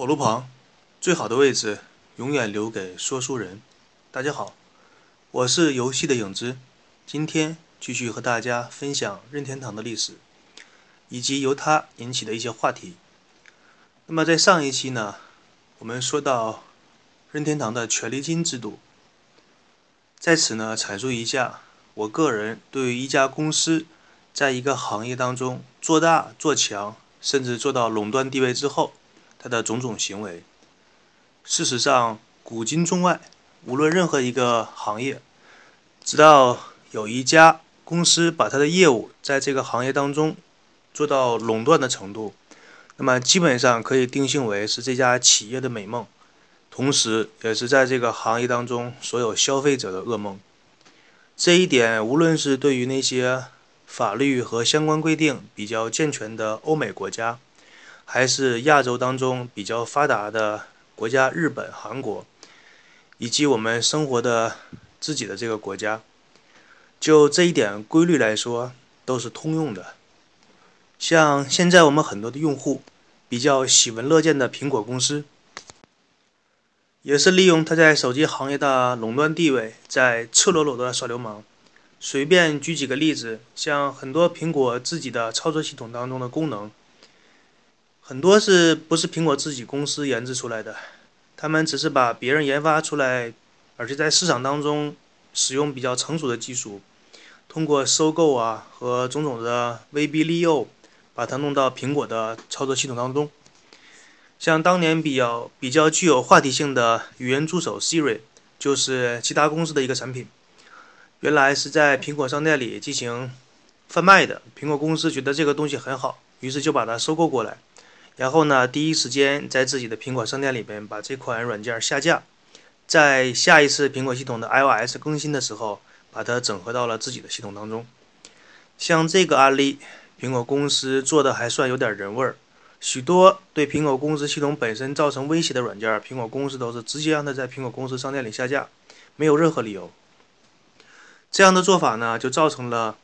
火炉旁，最好的位置永远留给说书人。大家好，我是游戏的影子，今天继续和大家分享任天堂的历史，以及由它引起的一些话题。那么在上一期呢，我们说到任天堂的权利金制度，在此呢阐述一下我个人对于一家公司在一个行业当中做大做强。甚至做到垄断地位之后，他的种种行为，事实上古今中外，无论任何一个行业，直到有一家公司把他的业务在这个行业当中做到垄断的程度，那么基本上可以定性为是这家企业的美梦，同时也是在这个行业当中所有消费者的噩梦。这一点，无论是对于那些。法律和相关规定比较健全的欧美国家，还是亚洲当中比较发达的国家，日本、韩国，以及我们生活的自己的这个国家，就这一点规律来说，都是通用的。像现在我们很多的用户比较喜闻乐见的苹果公司，也是利用它在手机行业的垄断地位，在赤裸裸的耍流氓。随便举几个例子，像很多苹果自己的操作系统当中的功能，很多是不是苹果自己公司研制出来的？他们只是把别人研发出来，而且在市场当中使用比较成熟的技术，通过收购啊和种种的威逼利诱，把它弄到苹果的操作系统当中。像当年比较比较具有话题性的语言助手 Siri，就是其他公司的一个产品。原来是在苹果商店里进行贩卖的，苹果公司觉得这个东西很好，于是就把它收购过来，然后呢，第一时间在自己的苹果商店里边把这款软件下架，在下一次苹果系统的 iOS 更新的时候，把它整合到了自己的系统当中。像这个案例，苹果公司做的还算有点人味儿，许多对苹果公司系统本身造成威胁的软件，苹果公司都是直接让它在苹果公司商店里下架，没有任何理由。这样的做法呢，就造成了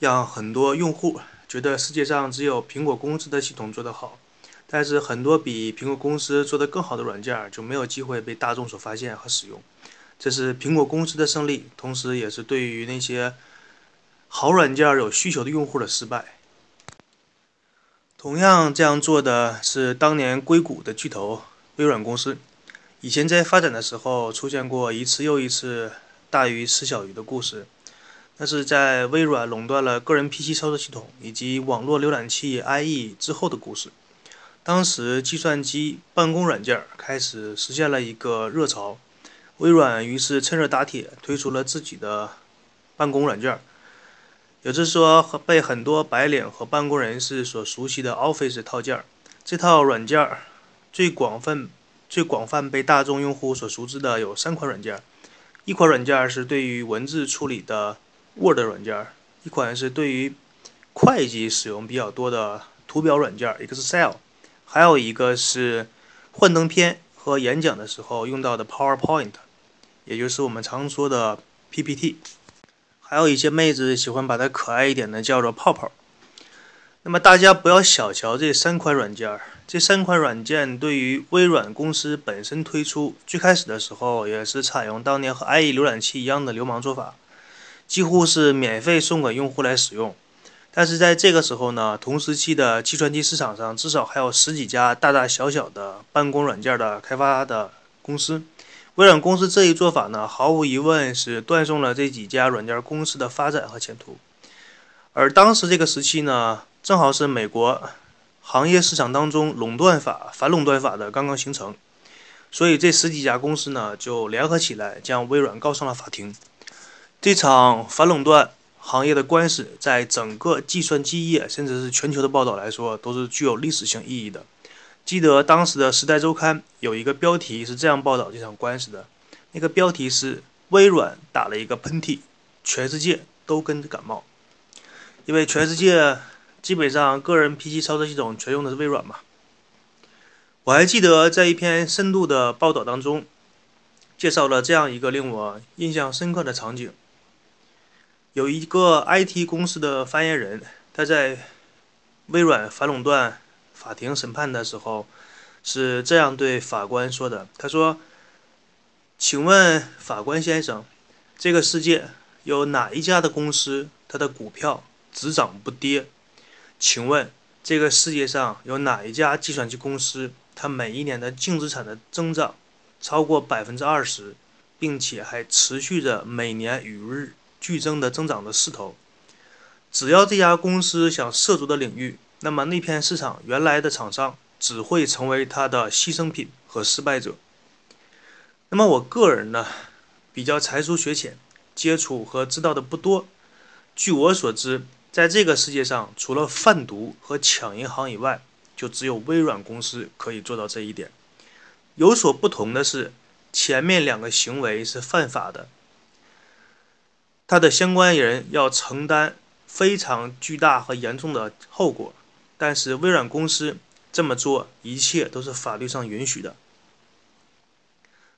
让很多用户觉得世界上只有苹果公司的系统做得好，但是很多比苹果公司做得更好的软件就没有机会被大众所发现和使用。这是苹果公司的胜利，同时也是对于那些好软件有需求的用户的失败。同样这样做的是当年硅谷的巨头微软公司，以前在发展的时候出现过一次又一次。大鱼吃小鱼的故事，那是在微软垄断了个人 PC 操作系统以及网络浏览器 IE 之后的故事。当时计算机办公软件开始实现了一个热潮，微软于是趁热打铁推出了自己的办公软件，也就是说被很多白领和办公人士所熟悉的 Office 套件。这套软件最广泛、最广泛被大众用户所熟知的有三款软件。一款软件是对于文字处理的 Word 软件，一款是对于会计使用比较多的图表软件 Excel，还有一个是幻灯片和演讲的时候用到的 PowerPoint，也就是我们常说的 PPT。还有一些妹子喜欢把它可爱一点的叫做泡泡。那么大家不要小瞧这三款软件。这三款软件对于微软公司本身推出，最开始的时候也是采用当年和 IE 浏览器一样的流氓做法，几乎是免费送给用户来使用。但是在这个时候呢，同时期的计算机市场上至少还有十几家大大小小的办公软件的开发的公司，微软公司这一做法呢，毫无疑问是断送了这几家软件公司的发展和前途。而当时这个时期呢，正好是美国。行业市场当中，垄断法、反垄断法的刚刚形成，所以这十几家公司呢就联合起来，将微软告上了法庭。这场反垄断行业的官司，在整个计算机业甚至是全球的报道来说，都是具有历史性意义的。记得当时的《时代周刊》有一个标题是这样报道这场官司的，那个标题是“微软打了一个喷嚏，全世界都跟着感冒”，因为全世界。基本上，个人 PC 操作系统全用的是微软嘛。我还记得在一篇深度的报道当中，介绍了这样一个令我印象深刻的场景：有一个 IT 公司的发言人，他在微软反垄断法庭审判的时候，是这样对法官说的：“他说，请问法官先生，这个世界有哪一家的公司它的股票只涨不跌？请问这个世界上有哪一家计算机公司它每一年的净资产的增长超过百分之二十，并且还持续着每年与日剧增的增长的势头？只要这家公司想涉足的领域，那么那片市场原来的厂商。”只会成为它的牺牲品和失败者。那么我个人呢，比较才疏学浅，接触和知道的不多。据我所知，在这个世界上，除了贩毒和抢银行以外，就只有微软公司可以做到这一点。有所不同的是，前面两个行为是犯法的，他的相关人要承担非常巨大和严重的后果。但是微软公司。这么做，一切都是法律上允许的。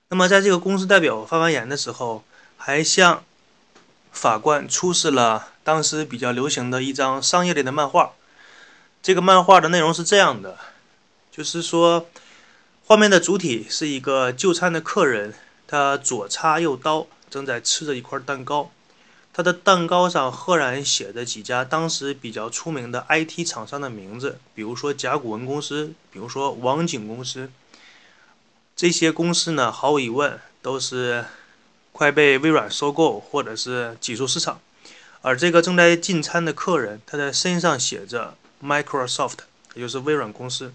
那么，在这个公司代表发完言的时候，还向法官出示了当时比较流行的一张商业类的漫画。这个漫画的内容是这样的，就是说，画面的主体是一个就餐的客人，他左叉右刀，正在吃着一块蛋糕。他的蛋糕上赫然写着几家当时比较出名的 IT 厂商的名字，比如说甲骨文公司，比如说网景公司。这些公司呢，毫无疑问都是快被微软收购或者是挤出市场。而这个正在进餐的客人，他的身上写着 Microsoft，也就是微软公司。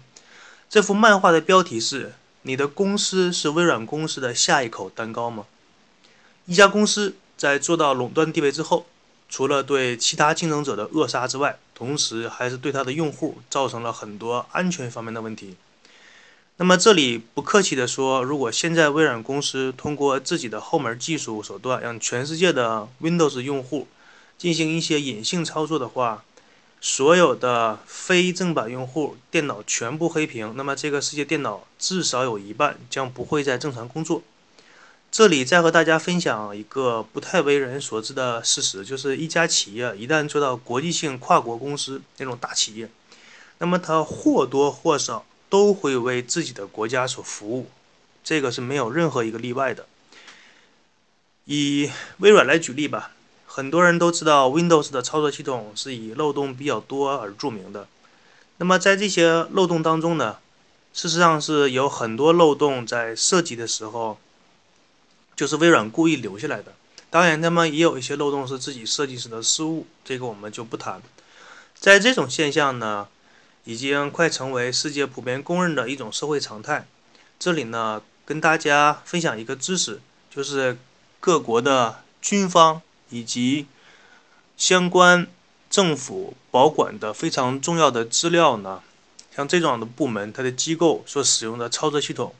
这幅漫画的标题是：你的公司是微软公司的下一口蛋糕吗？一家公司。在做到垄断地位之后，除了对其他竞争者的扼杀之外，同时还是对它的用户造成了很多安全方面的问题。那么这里不客气地说，如果现在微软公司通过自己的后门技术手段，让全世界的 Windows 用户进行一些隐性操作的话，所有的非正版用户电脑全部黑屏，那么这个世界电脑至少有一半将不会再正常工作。这里再和大家分享一个不太为人所知的事实，就是一家企业一旦做到国际性跨国公司那种大企业，那么它或多或少都会为自己的国家所服务，这个是没有任何一个例外的。以微软来举例吧，很多人都知道 Windows 的操作系统是以漏洞比较多而著名的。那么在这些漏洞当中呢，事实上是有很多漏洞在设计的时候。就是微软故意留下来的，当然他们也有一些漏洞是自己设计时的失误，这个我们就不谈。在这种现象呢，已经快成为世界普遍公认的一种社会常态。这里呢，跟大家分享一个知识，就是各国的军方以及相关政府保管的非常重要的资料呢，像这种的部门，它的机构所使用的操作系统。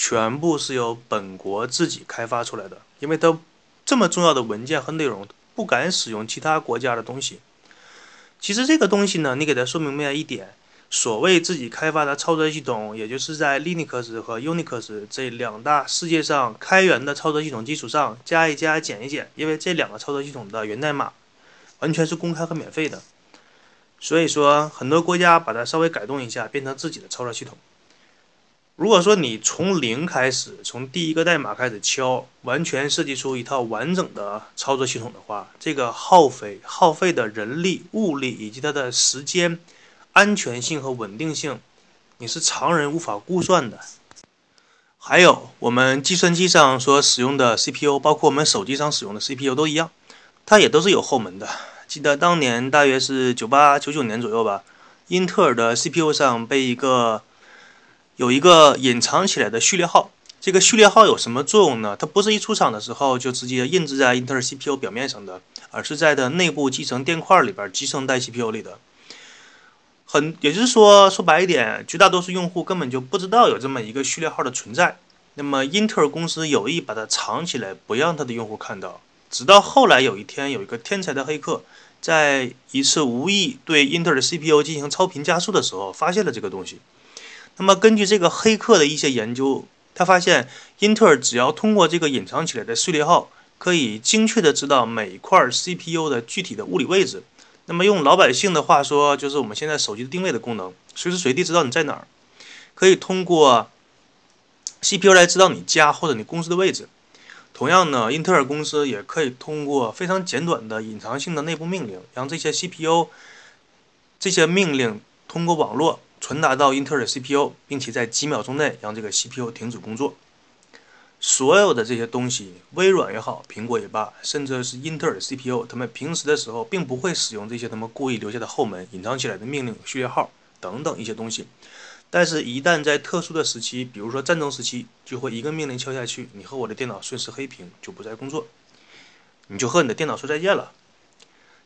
全部是由本国自己开发出来的，因为它这么重要的文件和内容，不敢使用其他国家的东西。其实这个东西呢，你给它说明白一点，所谓自己开发的操作系统，也就是在 Linux 和 Unix 这两大世界上开源的操作系统基础上加一加、减一减，因为这两个操作系统的源代码完全是公开和免费的，所以说很多国家把它稍微改动一下，变成自己的操作系统。如果说你从零开始，从第一个代码开始敲，完全设计出一套完整的操作系统的话，这个耗费耗费的人力、物力以及它的时间、安全性和稳定性，你是常人无法估算的。还有，我们计算机上所使用的 CPU，包括我们手机上使用的 CPU 都一样，它也都是有后门的。记得当年大约是九八九九年左右吧，英特尔的 CPU 上被一个。有一个隐藏起来的序列号，这个序列号有什么作用呢？它不是一出厂的时候就直接印制在英特尔 CPU 表面上的，而是在的内部集成电块里边集成在 CPU 里的。很，也就是说，说白一点，绝大多数用户根本就不知道有这么一个序列号的存在。那么，英特尔公司有意把它藏起来，不让它的用户看到。直到后来有一天，有一个天才的黑客，在一次无意对英特尔 CPU 进行超频加速的时候，发现了这个东西。那么，根据这个黑客的一些研究，他发现英特尔只要通过这个隐藏起来的序列号，可以精确的知道每一块 CPU 的具体的物理位置。那么用老百姓的话说，就是我们现在手机的定位的功能，随时随地知道你在哪儿。可以通过 CPU 来知道你家或者你公司的位置。同样呢，英特尔公司也可以通过非常简短的隐藏性的内部命令，让这些 CPU 这些命令通过网络传达到英特尔 CPU，并且在几秒钟内让这个 CPU 停止工作。所有的这些东西，微软也好，苹果也罢，甚至是英特尔 CPU，他们平时的时候并不会使用这些他们故意留下的后门、隐藏起来的命令序列号等等一些东西。但是，一旦在特殊的时期，比如说战争时期，就会一个命令敲下去，你和我的电脑瞬时黑屏，就不再工作，你就和你的电脑说再见了。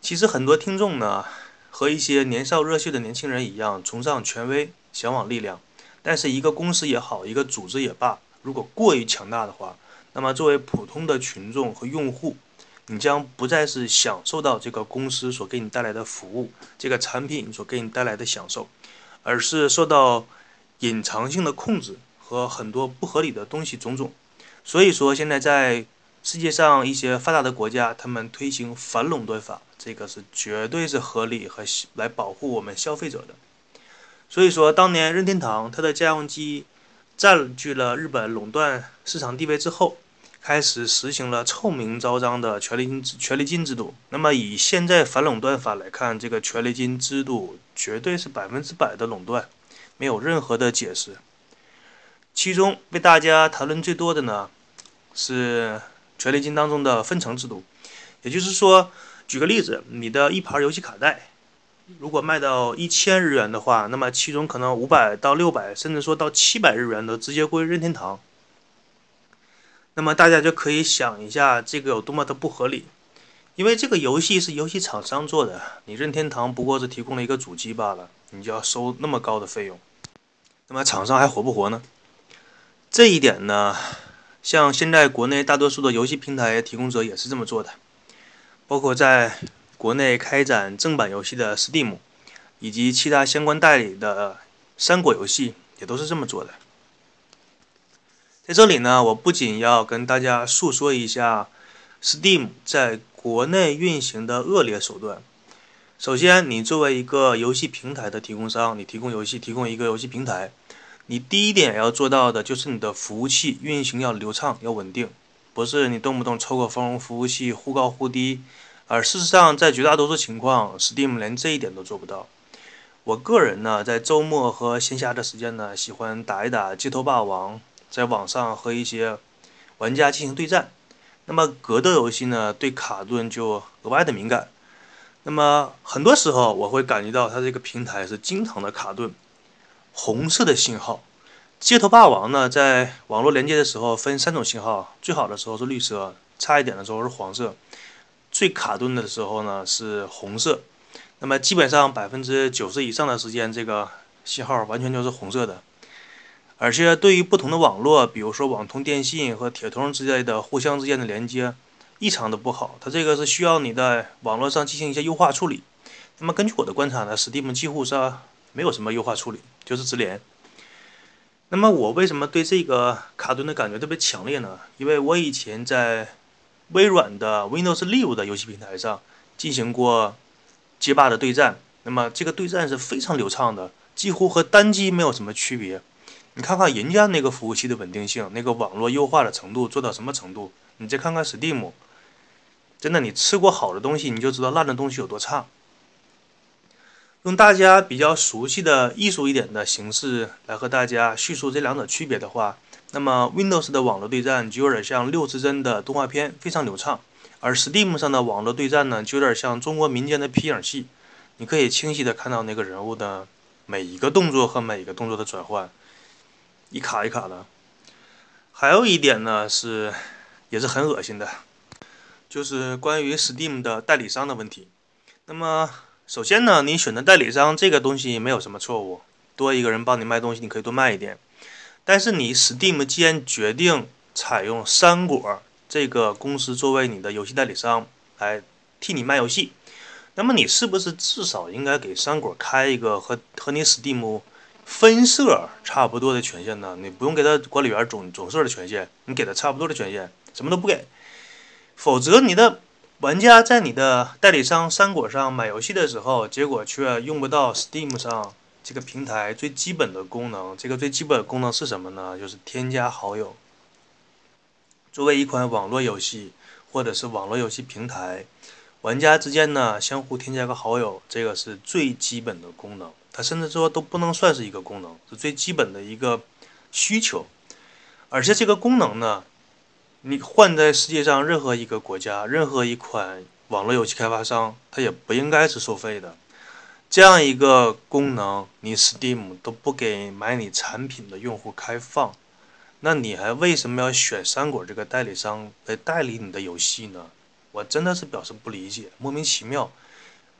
其实，很多听众呢，和一些年少热血的年轻人一样，崇尚权威，向往力量。但是，一个公司也好，一个组织也罢，如果过于强大的话，那么作为普通的群众和用户，你将不再是享受到这个公司所给你带来的服务，这个产品所给你带来的享受。而是受到隐藏性的控制和很多不合理的东西种种，所以说现在在世界上一些发达的国家，他们推行反垄断法，这个是绝对是合理和来保护我们消费者的。所以说，当年任天堂它的家用机占据了日本垄断市场地位之后。开始实行了臭名昭彰的权力金权力金制度。那么以现在反垄断法来看，这个权力金制度绝对是百分之百的垄断，没有任何的解释。其中被大家谈论最多的呢，是权利金当中的分成制度。也就是说，举个例子，你的一盘游戏卡带，如果卖到一千日元的话，那么其中可能五百到六百，甚至说到七百日元的直接归任天堂。那么大家就可以想一下，这个有多么的不合理，因为这个游戏是游戏厂商做的，你任天堂不过是提供了一个主机罢了，你就要收那么高的费用，那么厂商还活不活呢？这一点呢，像现在国内大多数的游戏平台提供者也是这么做的，包括在国内开展正版游戏的 Steam，以及其他相关代理的三国游戏也都是这么做的。在这里呢，我不仅要跟大家诉说一下 Steam 在国内运行的恶劣手段。首先，你作为一个游戏平台的提供商，你提供游戏，提供一个游戏平台，你第一点要做到的就是你的服务器运行要流畅、要稳定，不是你动不动抽个风，服务器忽高忽低。而事实上，在绝大多数情况，Steam 连这一点都做不到。我个人呢，在周末和闲暇的时间呢，喜欢打一打街头霸王。在网上和一些玩家进行对战，那么格斗游戏呢，对卡顿就额外的敏感。那么很多时候我会感觉到它这个平台是经常的卡顿，红色的信号。街头霸王呢，在网络连接的时候分三种信号，最好的时候是绿色，差一点的时候是黄色，最卡顿的时候呢是红色。那么基本上百分之九十以上的时间，这个信号完全就是红色的。而且对于不同的网络，比如说网通电信和铁通之类的互相之间的连接，异常的不好。它这个是需要你在网络上进行一些优化处理。那么根据我的观察呢，Steam 几乎是没有什么优化处理，就是直连。那么我为什么对这个卡顿的感觉特别强烈呢？因为我以前在微软的 Windows Live 的游戏平台上进行过街霸的对战，那么这个对战是非常流畅的，几乎和单机没有什么区别。你看看人家那个服务器的稳定性，那个网络优化的程度做到什么程度？你再看看 Steam，真的，你吃过好的东西，你就知道烂的东西有多差。用大家比较熟悉的艺术一点的形式来和大家叙述这两者区别的话，那么 Windows 的网络对战就有点像六字帧的动画片，非常流畅；而 Steam 上的网络对战呢，就有点像中国民间的皮影戏，你可以清晰的看到那个人物的每一个动作和每一个动作的转换。一卡一卡的，还有一点呢是，也是很恶心的，就是关于 Steam 的代理商的问题。那么首先呢，你选择代理商这个东西没有什么错误，多一个人帮你卖东西，你可以多卖一点。但是你 Steam 既然决定采用三果这个公司作为你的游戏代理商来替你卖游戏，那么你是不是至少应该给三果开一个和和你 Steam？分社差不多的权限呢，你不用给他管理员总总社的权限，你给他差不多的权限，什么都不给，否则你的玩家在你的代理商三果上买游戏的时候，结果却用不到 Steam 上这个平台最基本的功能，这个最基本的功能是什么呢？就是添加好友。作为一款网络游戏或者是网络游戏平台，玩家之间呢相互添加个好友，这个是最基本的功能。它甚至说都不能算是一个功能，是最基本的一个需求。而且这个功能呢，你换在世界上任何一个国家，任何一款网络游戏开发商，它也不应该是收费的。这样一个功能，你 Steam 都不给买你产品的用户开放，那你还为什么要选三果这个代理商来代理你的游戏呢？我真的是表示不理解，莫名其妙。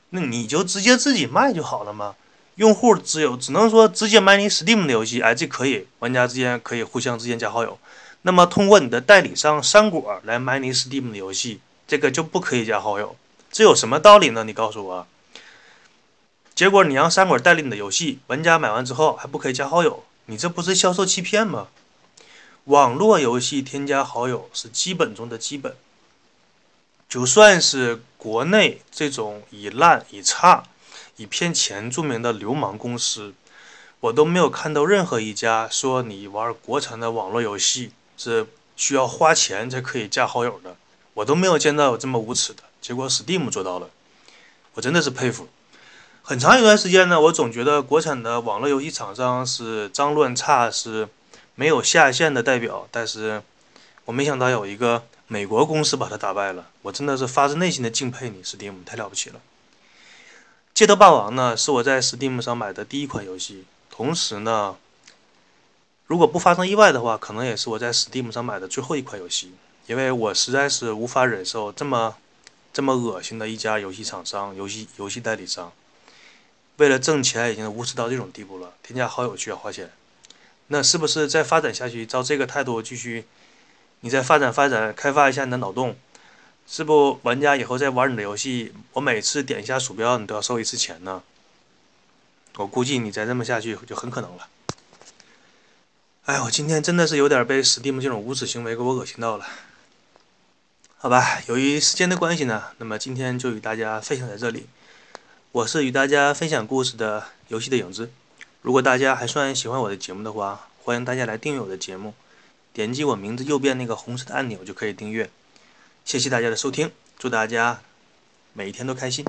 那你就直接自己卖就好了吗？用户只有只能说直接买你 Steam 的游戏，哎，这可以，玩家之间可以互相之间加好友。那么通过你的代理商山果来买你 Steam 的游戏，这个就不可以加好友，这有什么道理呢？你告诉我。结果你让山果代理你的游戏，玩家买完之后还不可以加好友，你这不是销售欺骗吗？网络游戏添加好友是基本中的基本，就算是国内这种以烂、以差、以骗钱著名的流氓公司，我都没有看到任何一家说你玩国产的网络游戏是需要花钱才可以加好友的，我都没有见到有这么无耻的。结果 Steam 做到了，我真的是佩服。很长一段时间呢，我总觉得国产的网络游戏厂商是脏乱差，是没有下限的代表。但是我没想到有一个美国公司把它打败了，我真的是发自内心的敬佩你，Steam 太了不起了。街头霸王呢，是我在 Steam 上买的第一款游戏，同时呢，如果不发生意外的话，可能也是我在 Steam 上买的最后一款游戏，因为我实在是无法忍受这么这么恶心的一家游戏厂商、游戏游戏代理商。为了挣钱，已经无耻到这种地步了。添加好友需要花钱，那是不是再发展下去，照这个态度继续，你再发展发展，开发一下你的脑洞，是不玩家以后再玩你的游戏，我每次点一下鼠标，你都要收一次钱呢？我估计你再这么下去就很可能了。哎，我今天真的是有点被 Steam 这种无耻行为给我恶心到了。好吧，由于时间的关系呢，那么今天就与大家分享在这里。我是与大家分享故事的游戏的影子。如果大家还算喜欢我的节目的话，欢迎大家来订阅我的节目，点击我名字右边那个红色的按钮就可以订阅。谢谢大家的收听，祝大家每一天都开心。